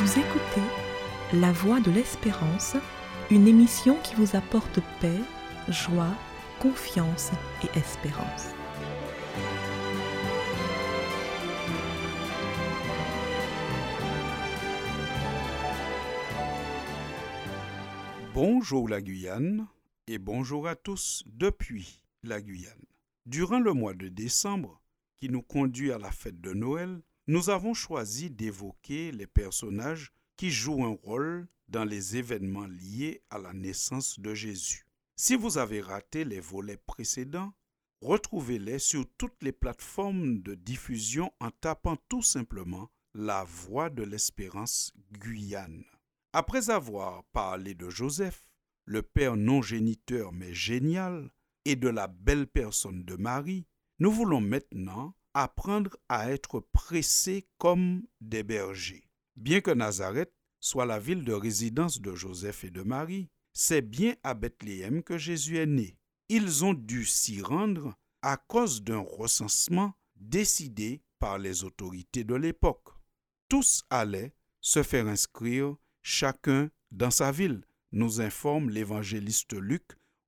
Vous écoutez La Voix de l'Espérance, une émission qui vous apporte paix, joie, confiance et espérance. Bonjour la Guyane et bonjour à tous depuis la Guyane. Durant le mois de décembre, qui nous conduit à la fête de Noël, nous avons choisi d'évoquer les personnages qui jouent un rôle dans les événements liés à la naissance de Jésus. Si vous avez raté les volets précédents, retrouvez-les sur toutes les plateformes de diffusion en tapant tout simplement La Voix de l'Espérance Guyane. Après avoir parlé de Joseph, le père non géniteur mais génial, et de la belle personne de Marie, nous voulons maintenant apprendre à être pressés comme des bergers. Bien que Nazareth soit la ville de résidence de Joseph et de Marie, c'est bien à Bethléem que Jésus est né. Ils ont dû s'y rendre à cause d'un recensement décidé par les autorités de l'époque. Tous allaient se faire inscrire chacun dans sa ville, nous informe l'évangéliste Luc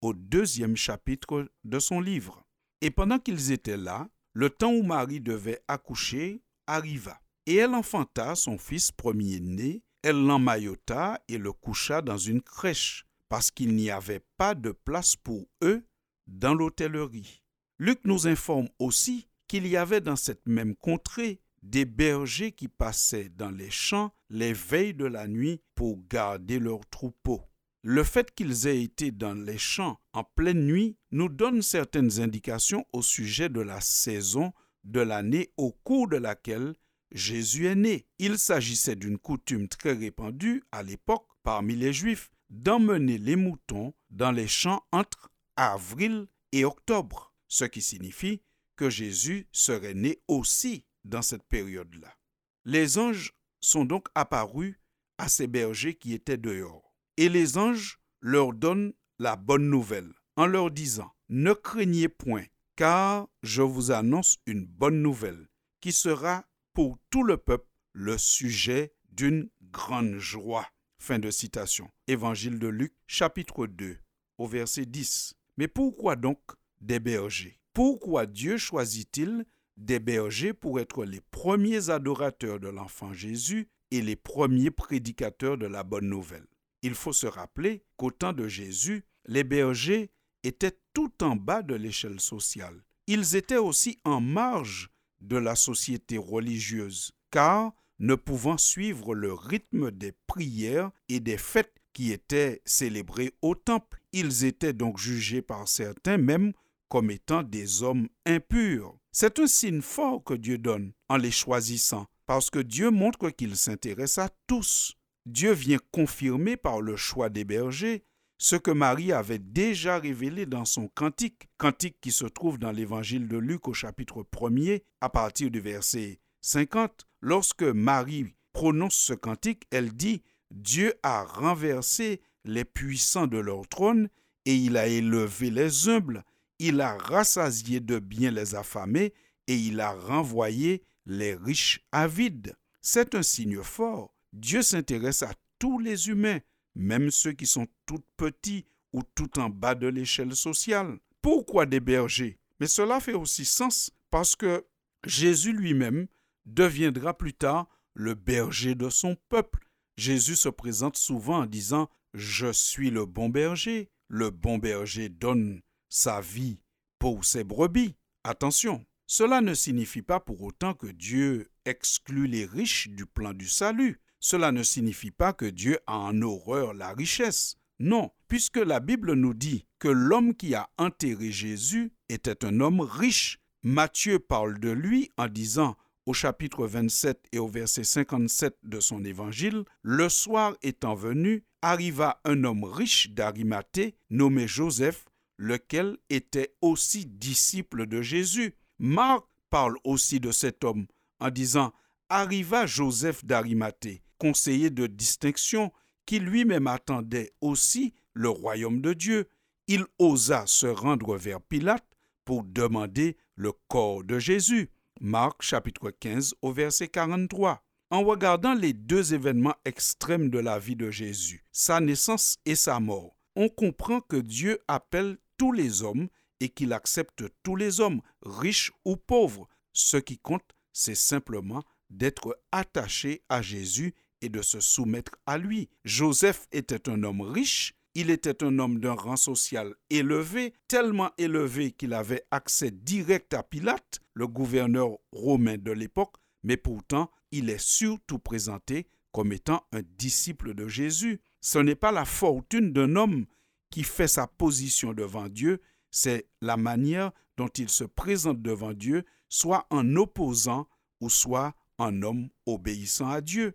au deuxième chapitre de son livre. Et pendant qu'ils étaient là, le temps où Marie devait accoucher arriva. Et elle enfanta son fils premier-né, elle l'emmaillota et le coucha dans une crèche, parce qu'il n'y avait pas de place pour eux dans l'hôtellerie. Luc nous informe aussi qu'il y avait dans cette même contrée des bergers qui passaient dans les champs les veilles de la nuit pour garder leurs troupeaux. Le fait qu'ils aient été dans les champs en pleine nuit nous donne certaines indications au sujet de la saison de l'année au cours de laquelle Jésus est né. Il s'agissait d'une coutume très répandue à l'époque parmi les Juifs d'emmener les moutons dans les champs entre avril et octobre, ce qui signifie que Jésus serait né aussi dans cette période-là. Les anges sont donc apparus à ces bergers qui étaient dehors. Et les anges leur donnent la bonne nouvelle en leur disant, Ne craignez point, car je vous annonce une bonne nouvelle, qui sera pour tout le peuple le sujet d'une grande joie. Fin de citation. Évangile de Luc, chapitre 2, au verset 10. Mais pourquoi donc des bergers? Pourquoi Dieu choisit-il des bergers pour être les premiers adorateurs de l'enfant Jésus et les premiers prédicateurs de la bonne nouvelle? Il faut se rappeler qu'au temps de Jésus, les bergers étaient tout en bas de l'échelle sociale. Ils étaient aussi en marge de la société religieuse, car ne pouvant suivre le rythme des prières et des fêtes qui étaient célébrées au temple, ils étaient donc jugés par certains même comme étant des hommes impurs. C'est un signe fort que Dieu donne en les choisissant, parce que Dieu montre qu'il s'intéresse à tous. Dieu vient confirmer par le choix des bergers ce que Marie avait déjà révélé dans son cantique, cantique qui se trouve dans l'évangile de Luc au chapitre 1er à partir du verset 50. Lorsque Marie prononce ce cantique, elle dit Dieu a renversé les puissants de leur trône et il a élevé les humbles il a rassasié de bien les affamés et il a renvoyé les riches avides. C'est un signe fort. Dieu s'intéresse à tous les humains, même ceux qui sont tout petits ou tout en bas de l'échelle sociale. Pourquoi des bergers? Mais cela fait aussi sens parce que Jésus lui-même deviendra plus tard le berger de son peuple. Jésus se présente souvent en disant Je suis le bon berger. Le bon berger donne sa vie pour ses brebis. Attention, cela ne signifie pas pour autant que Dieu exclut les riches du plan du salut. Cela ne signifie pas que Dieu a en horreur la richesse. Non, puisque la Bible nous dit que l'homme qui a enterré Jésus était un homme riche. Matthieu parle de lui en disant au chapitre 27 et au verset 57 de son évangile, Le soir étant venu, arriva un homme riche d'Arimathée, nommé Joseph, lequel était aussi disciple de Jésus. Marc parle aussi de cet homme en disant Arriva Joseph d'Arimathée, conseiller de distinction, qui lui-même attendait aussi le royaume de Dieu. Il osa se rendre vers Pilate pour demander le corps de Jésus. Marc chapitre 15 au verset 43. En regardant les deux événements extrêmes de la vie de Jésus, sa naissance et sa mort, on comprend que Dieu appelle tous les hommes et qu'il accepte tous les hommes, riches ou pauvres. Ce qui compte, c'est simplement d'être attaché à Jésus et de se soumettre à lui. Joseph était un homme riche, il était un homme d'un rang social élevé, tellement élevé qu'il avait accès direct à Pilate, le gouverneur romain de l'époque, mais pourtant il est surtout présenté comme étant un disciple de Jésus. Ce n'est pas la fortune d'un homme qui fait sa position devant Dieu, c'est la manière dont il se présente devant Dieu, soit en opposant ou soit en homme obéissant à Dieu.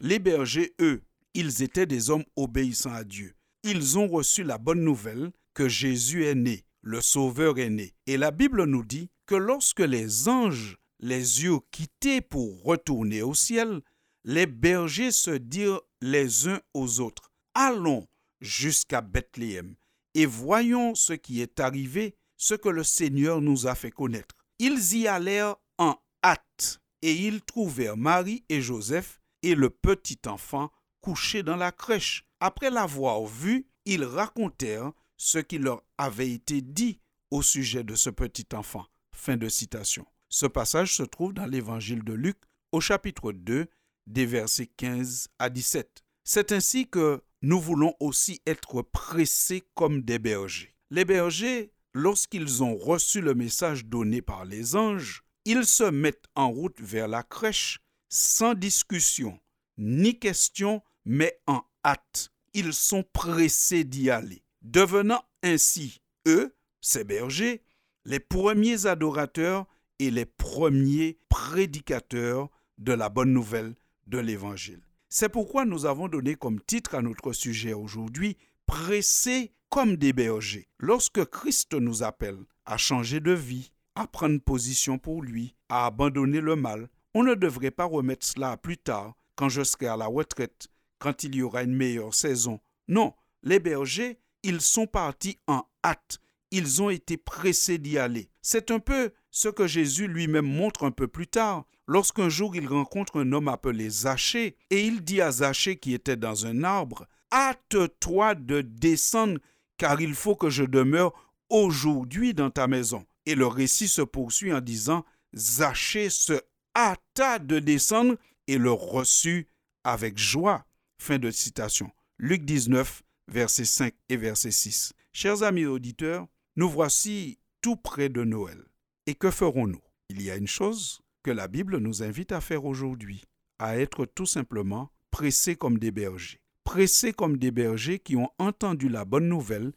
Les bergers, eux, ils étaient des hommes obéissants à Dieu. Ils ont reçu la bonne nouvelle que Jésus est né, le Sauveur est né. Et la Bible nous dit que lorsque les anges les yeux quittés pour retourner au ciel, les bergers se dirent les uns aux autres, Allons jusqu'à Bethléem et voyons ce qui est arrivé, ce que le Seigneur nous a fait connaître. Ils y allèrent en hâte, et ils trouvèrent Marie et Joseph et le petit enfant couché dans la crèche. Après l'avoir vu, ils racontèrent ce qui leur avait été dit au sujet de ce petit enfant. Fin de citation. Ce passage se trouve dans l'évangile de Luc au chapitre 2 des versets 15 à 17. C'est ainsi que nous voulons aussi être pressés comme des bergers. Les bergers, lorsqu'ils ont reçu le message donné par les anges, ils se mettent en route vers la crèche sans discussion, ni question, mais en hâte. Ils sont pressés d'y aller, devenant ainsi, eux, ces bergers, les premiers adorateurs et les premiers prédicateurs de la bonne nouvelle de l'Évangile. C'est pourquoi nous avons donné comme titre à notre sujet aujourd'hui Pressés comme des bergers. Lorsque Christ nous appelle à changer de vie, à prendre position pour lui, à abandonner le mal, on ne devrait pas remettre cela plus tard, quand je serai à la retraite, quand il y aura une meilleure saison. Non, les bergers, ils sont partis en hâte, ils ont été pressés d'y aller. C'est un peu ce que Jésus lui-même montre un peu plus tard, lorsqu'un jour il rencontre un homme appelé Zachée, et il dit à Zachée qui était dans un arbre, Hâte-toi de descendre, car il faut que je demeure aujourd'hui dans ta maison. Et le récit se poursuit en disant, Zachée se hâta de descendre et le reçut avec joie. Fin de citation. Luc 19, versets 5 et verset 6. Chers amis auditeurs, nous voici tout près de Noël. Et que ferons-nous? Il y a une chose que la Bible nous invite à faire aujourd'hui, à être tout simplement pressés comme des bergers. Pressés comme des bergers qui ont entendu la bonne nouvelle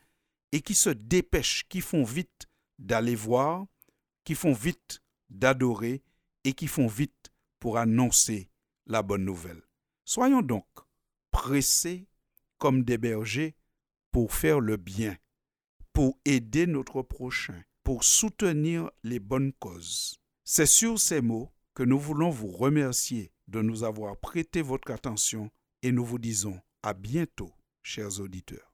et qui se dépêchent, qui font vite d'aller voir, qui font vite d'adorer et qui font vite pour annoncer la bonne nouvelle. Soyons donc pressés comme des bergers pour faire le bien, pour aider notre prochain, pour soutenir les bonnes causes. C'est sur ces mots que nous voulons vous remercier de nous avoir prêté votre attention et nous vous disons à bientôt, chers auditeurs.